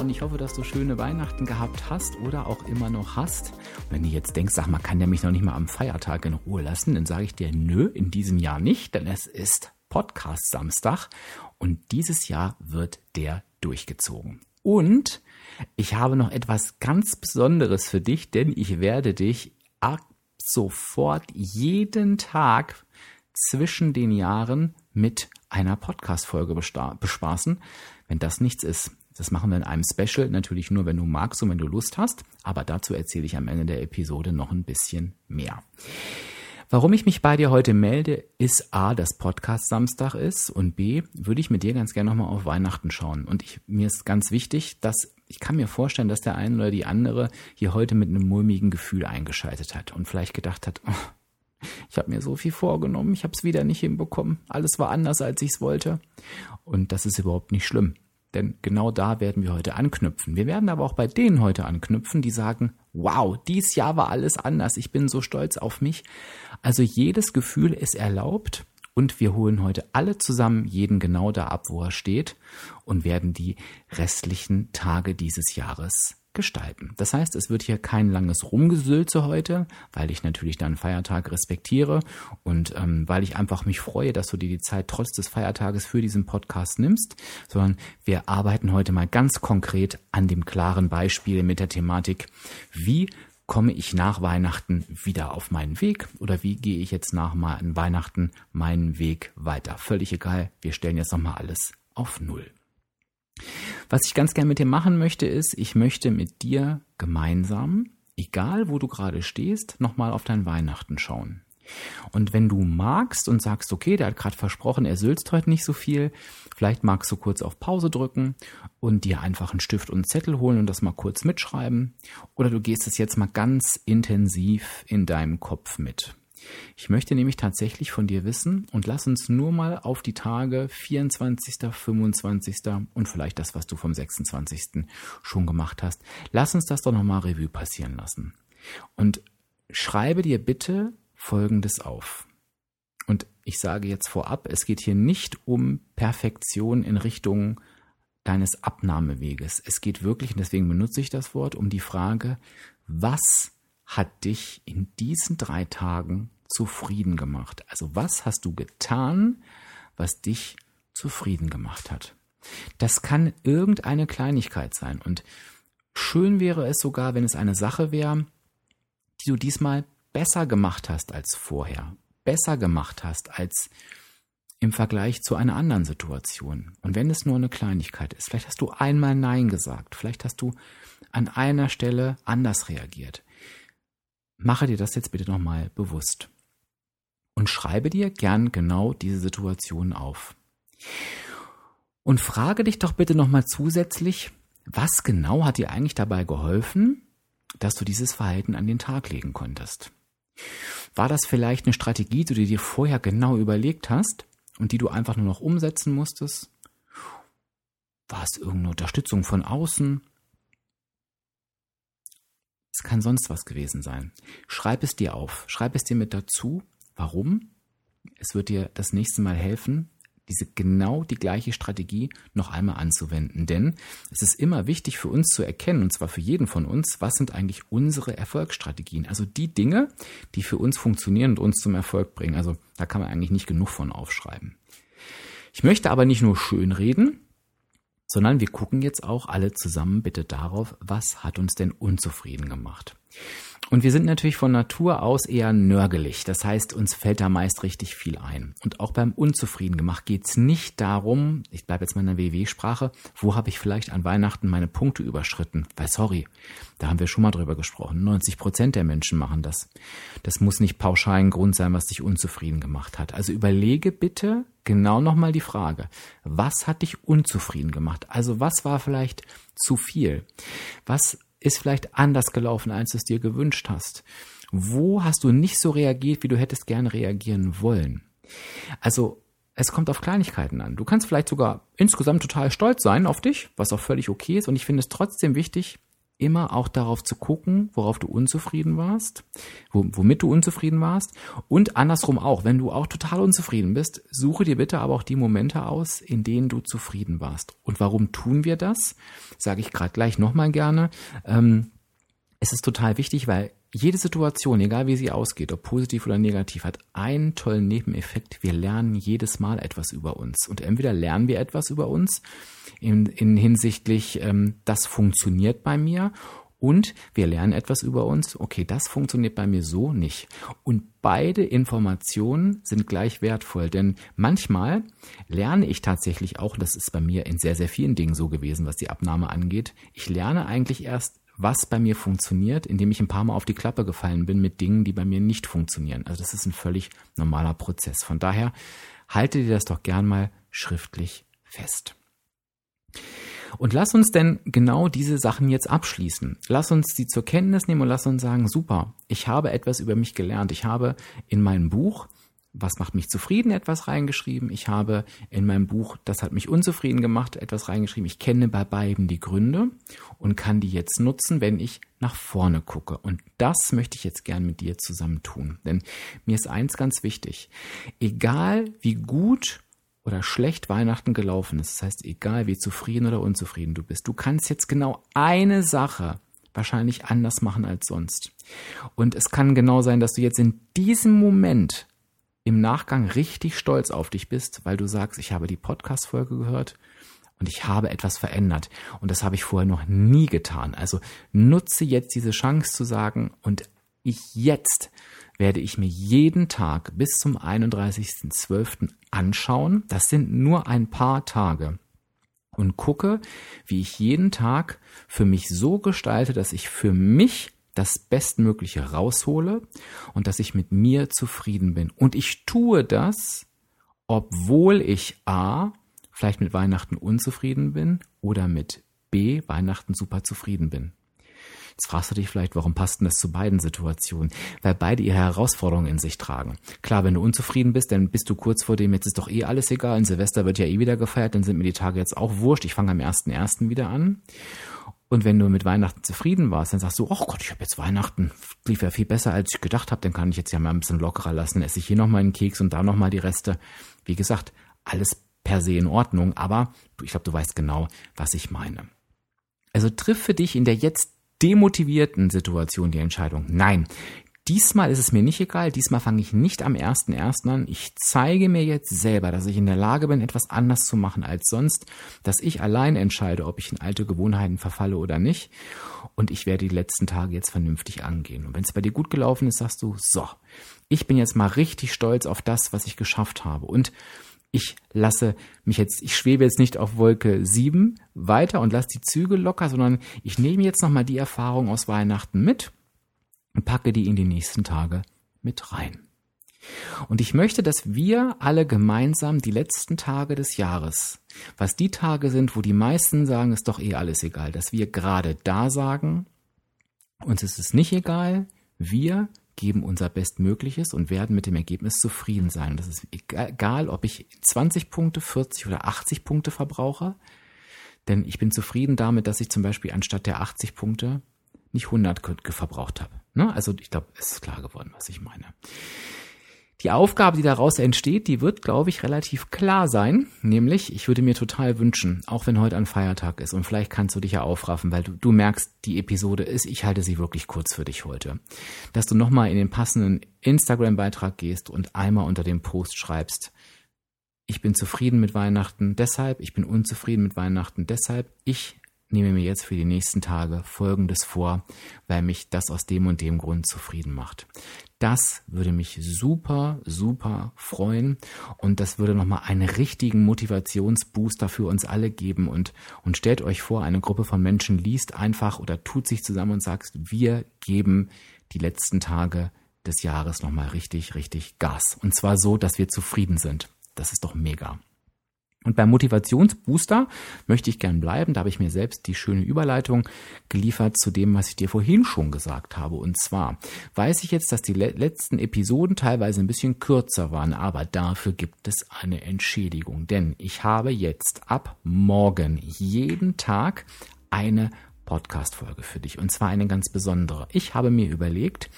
Und ich hoffe, dass du schöne Weihnachten gehabt hast oder auch immer noch hast. Und wenn du jetzt denkst, sag mal, kann der mich noch nicht mal am Feiertag in Ruhe lassen, dann sage ich dir, nö, in diesem Jahr nicht, denn es ist Podcast Samstag und dieses Jahr wird der durchgezogen. Und ich habe noch etwas ganz Besonderes für dich, denn ich werde dich ab sofort jeden Tag zwischen den Jahren mit einer Podcast-Folge bespaßen. Wenn das nichts ist, das machen wir in einem Special, natürlich nur, wenn du magst und wenn du Lust hast. Aber dazu erzähle ich am Ende der Episode noch ein bisschen mehr. Warum ich mich bei dir heute melde, ist A, dass Podcast Samstag ist und B, würde ich mit dir ganz gerne nochmal auf Weihnachten schauen. Und ich, mir ist ganz wichtig, dass ich kann mir vorstellen, dass der eine oder die andere hier heute mit einem mulmigen Gefühl eingeschaltet hat und vielleicht gedacht hat, oh, ich habe mir so viel vorgenommen, ich habe es wieder nicht hinbekommen, alles war anders, als ich es wollte. Und das ist überhaupt nicht schlimm. Denn genau da werden wir heute anknüpfen. Wir werden aber auch bei denen heute anknüpfen, die sagen, wow, dies Jahr war alles anders, ich bin so stolz auf mich. Also jedes Gefühl ist erlaubt und wir holen heute alle zusammen jeden genau da ab, wo er steht und werden die restlichen Tage dieses Jahres gestalten. Das heißt, es wird hier kein langes Rumgesülze heute, weil ich natürlich deinen Feiertag respektiere und ähm, weil ich einfach mich freue, dass du dir die Zeit trotz des Feiertages für diesen Podcast nimmst, sondern wir arbeiten heute mal ganz konkret an dem klaren Beispiel mit der Thematik, wie komme ich nach Weihnachten wieder auf meinen Weg oder wie gehe ich jetzt nach Weihnachten meinen Weg weiter? Völlig egal, wir stellen jetzt nochmal alles auf Null. Was ich ganz gern mit dir machen möchte, ist, ich möchte mit dir gemeinsam, egal wo du gerade stehst, nochmal auf dein Weihnachten schauen. Und wenn du magst und sagst, okay, der hat gerade versprochen, er sülzt heute nicht so viel, vielleicht magst du kurz auf Pause drücken und dir einfach einen Stift und einen Zettel holen und das mal kurz mitschreiben. Oder du gehst es jetzt mal ganz intensiv in deinem Kopf mit. Ich möchte nämlich tatsächlich von dir wissen und lass uns nur mal auf die Tage 24., 25. und vielleicht das, was du vom 26. schon gemacht hast. Lass uns das doch nochmal Revue passieren lassen. Und schreibe dir bitte Folgendes auf. Und ich sage jetzt vorab, es geht hier nicht um Perfektion in Richtung deines Abnahmeweges. Es geht wirklich, und deswegen benutze ich das Wort, um die Frage, was hat dich in diesen drei Tagen zufrieden gemacht? Also was hast du getan, was dich zufrieden gemacht hat? Das kann irgendeine Kleinigkeit sein. Und schön wäre es sogar, wenn es eine Sache wäre, die du diesmal besser gemacht hast als vorher. Besser gemacht hast als im Vergleich zu einer anderen Situation. Und wenn es nur eine Kleinigkeit ist, vielleicht hast du einmal Nein gesagt, vielleicht hast du an einer Stelle anders reagiert. Mache dir das jetzt bitte nochmal bewusst und schreibe dir gern genau diese Situation auf. Und frage dich doch bitte nochmal zusätzlich, was genau hat dir eigentlich dabei geholfen, dass du dieses Verhalten an den Tag legen konntest? War das vielleicht eine Strategie, die du dir vorher genau überlegt hast und die du einfach nur noch umsetzen musstest? War es irgendeine Unterstützung von außen? Es kann sonst was gewesen sein. Schreib es dir auf. Schreib es dir mit dazu Warum? Es wird dir das nächste Mal helfen, diese genau die gleiche Strategie noch einmal anzuwenden. Denn es ist immer wichtig für uns zu erkennen, und zwar für jeden von uns, was sind eigentlich unsere Erfolgsstrategien. Also die Dinge, die für uns funktionieren und uns zum Erfolg bringen. Also da kann man eigentlich nicht genug von aufschreiben. Ich möchte aber nicht nur schön reden, sondern wir gucken jetzt auch alle zusammen bitte darauf, was hat uns denn unzufrieden gemacht. Und wir sind natürlich von Natur aus eher nörgelig. Das heißt, uns fällt da meist richtig viel ein. Und auch beim Unzufrieden gemacht geht es nicht darum, ich bleibe jetzt mal in der WW-Sprache, wo habe ich vielleicht an Weihnachten meine Punkte überschritten? Weil sorry, da haben wir schon mal drüber gesprochen. 90 Prozent der Menschen machen das. Das muss nicht pauschal ein Grund sein, was dich unzufrieden gemacht hat. Also überlege bitte genau nochmal die Frage, was hat dich unzufrieden gemacht? Also was war vielleicht zu viel? Was ist vielleicht anders gelaufen, als du es dir gewünscht hast? Wo hast du nicht so reagiert, wie du hättest gerne reagieren wollen? Also es kommt auf Kleinigkeiten an. Du kannst vielleicht sogar insgesamt total stolz sein auf dich, was auch völlig okay ist. Und ich finde es trotzdem wichtig, immer auch darauf zu gucken, worauf du unzufrieden warst, womit du unzufrieden warst. Und andersrum auch, wenn du auch total unzufrieden bist, suche dir bitte aber auch die Momente aus, in denen du zufrieden warst. Und warum tun wir das? Sage ich gerade gleich nochmal gerne. Ähm, es ist total wichtig, weil jede Situation, egal wie sie ausgeht, ob positiv oder negativ, hat einen tollen Nebeneffekt. Wir lernen jedes Mal etwas über uns. Und entweder lernen wir etwas über uns in, in hinsichtlich, ähm, das funktioniert bei mir, und wir lernen etwas über uns. Okay, das funktioniert bei mir so nicht. Und beide Informationen sind gleich wertvoll, denn manchmal lerne ich tatsächlich auch, das ist bei mir in sehr, sehr vielen Dingen so gewesen, was die Abnahme angeht. Ich lerne eigentlich erst was bei mir funktioniert, indem ich ein paar Mal auf die Klappe gefallen bin mit Dingen, die bei mir nicht funktionieren. Also das ist ein völlig normaler Prozess. Von daher halte dir das doch gern mal schriftlich fest. Und lass uns denn genau diese Sachen jetzt abschließen. Lass uns die zur Kenntnis nehmen und lass uns sagen, super, ich habe etwas über mich gelernt. Ich habe in meinem Buch was macht mich zufrieden, etwas reingeschrieben. Ich habe in meinem Buch, das hat mich unzufrieden gemacht, etwas reingeschrieben. Ich kenne bei beiden die Gründe und kann die jetzt nutzen, wenn ich nach vorne gucke. Und das möchte ich jetzt gern mit dir zusammen tun. Denn mir ist eins ganz wichtig. Egal wie gut oder schlecht Weihnachten gelaufen ist, das heißt, egal wie zufrieden oder unzufrieden du bist, du kannst jetzt genau eine Sache wahrscheinlich anders machen als sonst. Und es kann genau sein, dass du jetzt in diesem Moment im Nachgang richtig stolz auf dich bist, weil du sagst, ich habe die Podcast-Folge gehört und ich habe etwas verändert. Und das habe ich vorher noch nie getan. Also nutze jetzt diese Chance zu sagen, und ich jetzt werde ich mir jeden Tag bis zum 31.12. anschauen. Das sind nur ein paar Tage. Und gucke, wie ich jeden Tag für mich so gestalte, dass ich für mich das Bestmögliche raushole und dass ich mit mir zufrieden bin. Und ich tue das, obwohl ich A, vielleicht mit Weihnachten unzufrieden bin oder mit B, Weihnachten super zufrieden bin. Jetzt fragst du dich vielleicht, warum passt denn das zu beiden Situationen? Weil beide ihre Herausforderungen in sich tragen. Klar, wenn du unzufrieden bist, dann bist du kurz vor dem, jetzt ist doch eh alles egal, in Silvester wird ja eh wieder gefeiert, dann sind mir die Tage jetzt auch wurscht, ich fange am 1.1. wieder an. Und wenn du mit Weihnachten zufrieden warst, dann sagst du, oh Gott, ich habe jetzt Weihnachten, lief ja viel besser, als ich gedacht habe, dann kann ich jetzt ja mal ein bisschen lockerer lassen, esse ich hier nochmal einen Keks und da nochmal die Reste. Wie gesagt, alles per se in Ordnung, aber ich glaube, du weißt genau, was ich meine. Also triff für dich in der jetzt demotivierten Situation die Entscheidung. Nein, Diesmal ist es mir nicht egal, diesmal fange ich nicht am 1.1. an. Ich zeige mir jetzt selber, dass ich in der Lage bin, etwas anders zu machen als sonst, dass ich allein entscheide, ob ich in alte Gewohnheiten verfalle oder nicht. Und ich werde die letzten Tage jetzt vernünftig angehen. Und wenn es bei dir gut gelaufen ist, sagst du, so, ich bin jetzt mal richtig stolz auf das, was ich geschafft habe. Und ich lasse mich jetzt, ich schwebe jetzt nicht auf Wolke 7 weiter und lasse die Züge locker, sondern ich nehme jetzt nochmal die Erfahrung aus Weihnachten mit und packe die in die nächsten Tage mit rein. Und ich möchte, dass wir alle gemeinsam die letzten Tage des Jahres, was die Tage sind, wo die meisten sagen, ist doch eh alles egal, dass wir gerade da sagen, uns ist es nicht egal, wir geben unser Bestmögliches und werden mit dem Ergebnis zufrieden sein. Das ist egal, ob ich 20 Punkte, 40 oder 80 Punkte verbrauche, denn ich bin zufrieden damit, dass ich zum Beispiel anstatt der 80 Punkte nicht 100 verbraucht habe. Ne? Also ich glaube, es ist klar geworden, was ich meine. Die Aufgabe, die daraus entsteht, die wird, glaube ich, relativ klar sein. Nämlich, ich würde mir total wünschen, auch wenn heute ein Feiertag ist, und vielleicht kannst du dich ja aufraffen, weil du, du merkst, die Episode ist, ich halte sie wirklich kurz für dich heute. Dass du nochmal in den passenden Instagram-Beitrag gehst und einmal unter dem Post schreibst, ich bin zufrieden mit Weihnachten, deshalb, ich bin unzufrieden mit Weihnachten, deshalb, ich nehme mir jetzt für die nächsten Tage Folgendes vor, weil mich das aus dem und dem Grund zufrieden macht. Das würde mich super, super freuen und das würde nochmal einen richtigen Motivationsbooster für uns alle geben und, und stellt euch vor, eine Gruppe von Menschen liest einfach oder tut sich zusammen und sagt, wir geben die letzten Tage des Jahres nochmal richtig, richtig Gas. Und zwar so, dass wir zufrieden sind. Das ist doch mega. Und beim Motivationsbooster möchte ich gern bleiben. Da habe ich mir selbst die schöne Überleitung geliefert zu dem, was ich dir vorhin schon gesagt habe. Und zwar weiß ich jetzt, dass die letzten Episoden teilweise ein bisschen kürzer waren, aber dafür gibt es eine Entschädigung. Denn ich habe jetzt ab morgen jeden Tag eine Podcast-Folge für dich und zwar eine ganz besondere. Ich habe mir überlegt,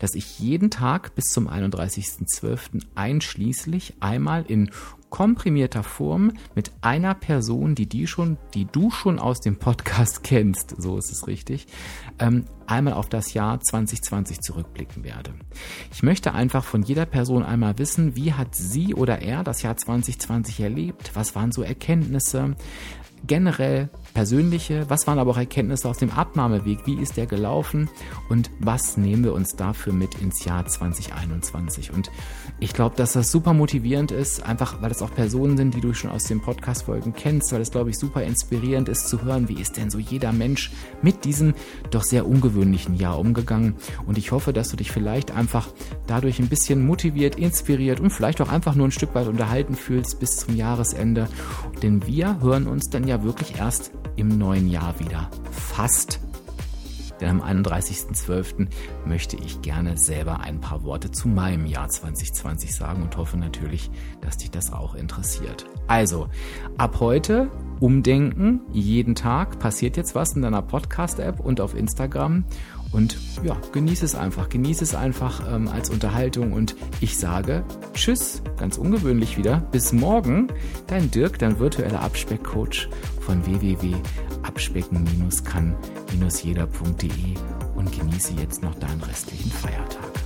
dass ich jeden Tag bis zum 31.12. einschließlich einmal in komprimierter Form mit einer Person, die die schon, die du schon aus dem Podcast kennst, so ist es richtig, ähm, einmal auf das Jahr 2020 zurückblicken werde. Ich möchte einfach von jeder Person einmal wissen, wie hat sie oder er das Jahr 2020 erlebt? Was waren so Erkenntnisse? generell persönliche, was waren aber auch Erkenntnisse aus dem Abnahmeweg, wie ist der gelaufen und was nehmen wir uns dafür mit ins Jahr 2021. Und ich glaube, dass das super motivierend ist, einfach weil es auch Personen sind, die du schon aus den Podcast-Folgen kennst, weil es, glaube ich, super inspirierend ist zu hören, wie ist denn so jeder Mensch mit diesem doch sehr ungewöhnlichen Jahr umgegangen. Und ich hoffe, dass du dich vielleicht einfach dadurch ein bisschen motiviert, inspiriert und vielleicht auch einfach nur ein Stück weit unterhalten fühlst bis zum Jahresende. Denn wir hören uns dann ja wirklich erst im neuen Jahr wieder. Fast. Denn am 31.12. möchte ich gerne selber ein paar Worte zu meinem Jahr 2020 sagen und hoffe natürlich, dass dich das auch interessiert. Also, ab heute umdenken. Jeden Tag passiert jetzt was in deiner Podcast-App und auf Instagram. Und ja, genieße es einfach. Genieße es einfach ähm, als Unterhaltung. Und ich sage Tschüss, ganz ungewöhnlich wieder. Bis morgen. Dein Dirk, dein virtueller Abspeckcoach von www.abspecken-kann-jeder.de und genieße jetzt noch deinen restlichen Feiertag.